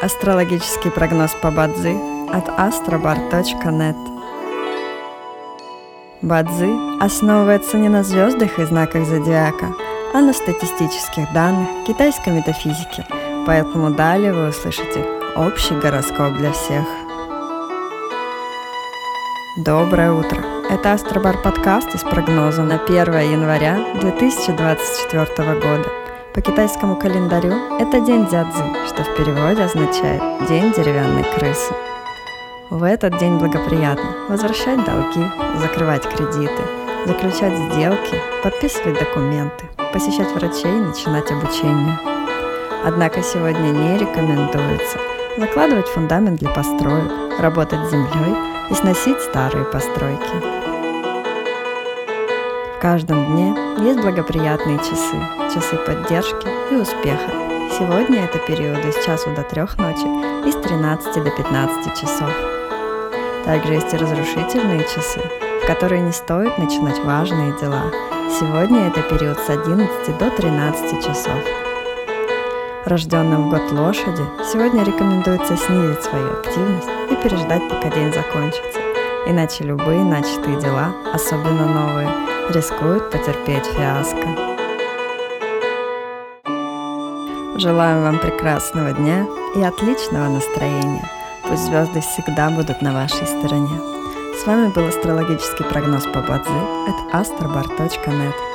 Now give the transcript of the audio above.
Астрологический прогноз по Бадзи от astrobar.net Бадзи основывается не на звездах и знаках зодиака, а на статистических данных китайской метафизики, поэтому далее вы услышите общий гороскоп для всех. Доброе утро! Это Астробар подкаст с прогнозом на 1 января 2024 года. По китайскому календарю это день дядзы, что в переводе означает «день деревянной крысы». В этот день благоприятно возвращать долги, закрывать кредиты, заключать сделки, подписывать документы, посещать врачей и начинать обучение. Однако сегодня не рекомендуется закладывать фундамент для построек, работать с землей и сносить старые постройки. В каждом дне есть благоприятные часы, часы поддержки и успеха. Сегодня это периоды с часу до трех ночи и с 13 до 15 часов. Также есть и разрушительные часы, в которые не стоит начинать важные дела. Сегодня это период с 11 до 13 часов. Рожденным в год лошади сегодня рекомендуется снизить свою активность и переждать, пока день закончится. Иначе любые начатые дела, особенно новые, рискуют потерпеть фиаско. Желаем вам прекрасного дня и отличного настроения. Пусть звезды всегда будут на вашей стороне. С вами был астрологический прогноз по Бадзи от astrobar.net.